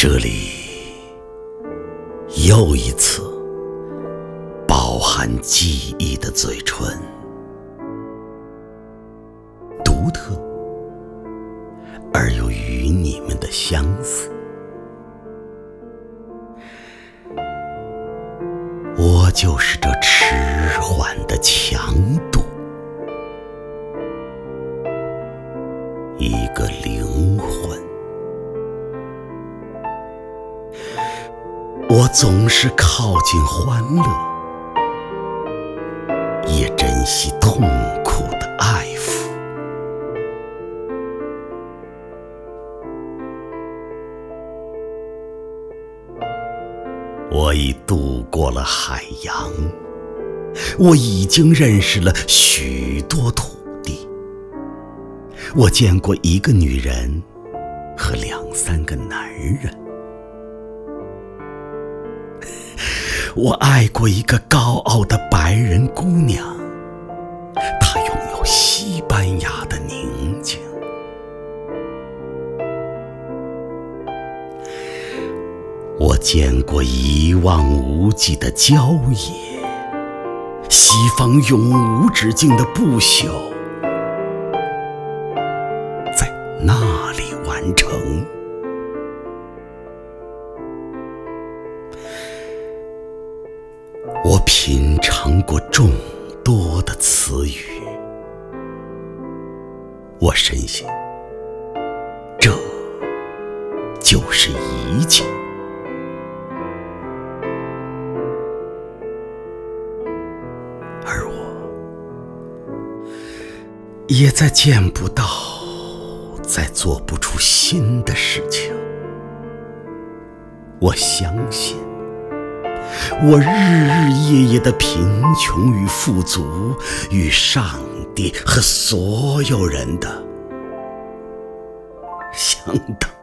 这里又一次饱含记忆的嘴唇，独特而又与你们的相似。我就是这迟缓的强度，一个灵魂。我总是靠近欢乐，也珍惜痛苦的爱抚。我已渡过了海洋，我已经认识了许多土地。我见过一个女人和两三个男人。我爱过一个高傲的白人姑娘，她拥有西班牙的宁静。我见过一望无际的郊野，西方永无止境的不朽，在那里完成。品尝过众多的词语，我深信，这就是一切。而我，也再见不到，再做不出新的事情。我相信。我日日夜夜的贫穷与富足，与上帝和所有人的相当。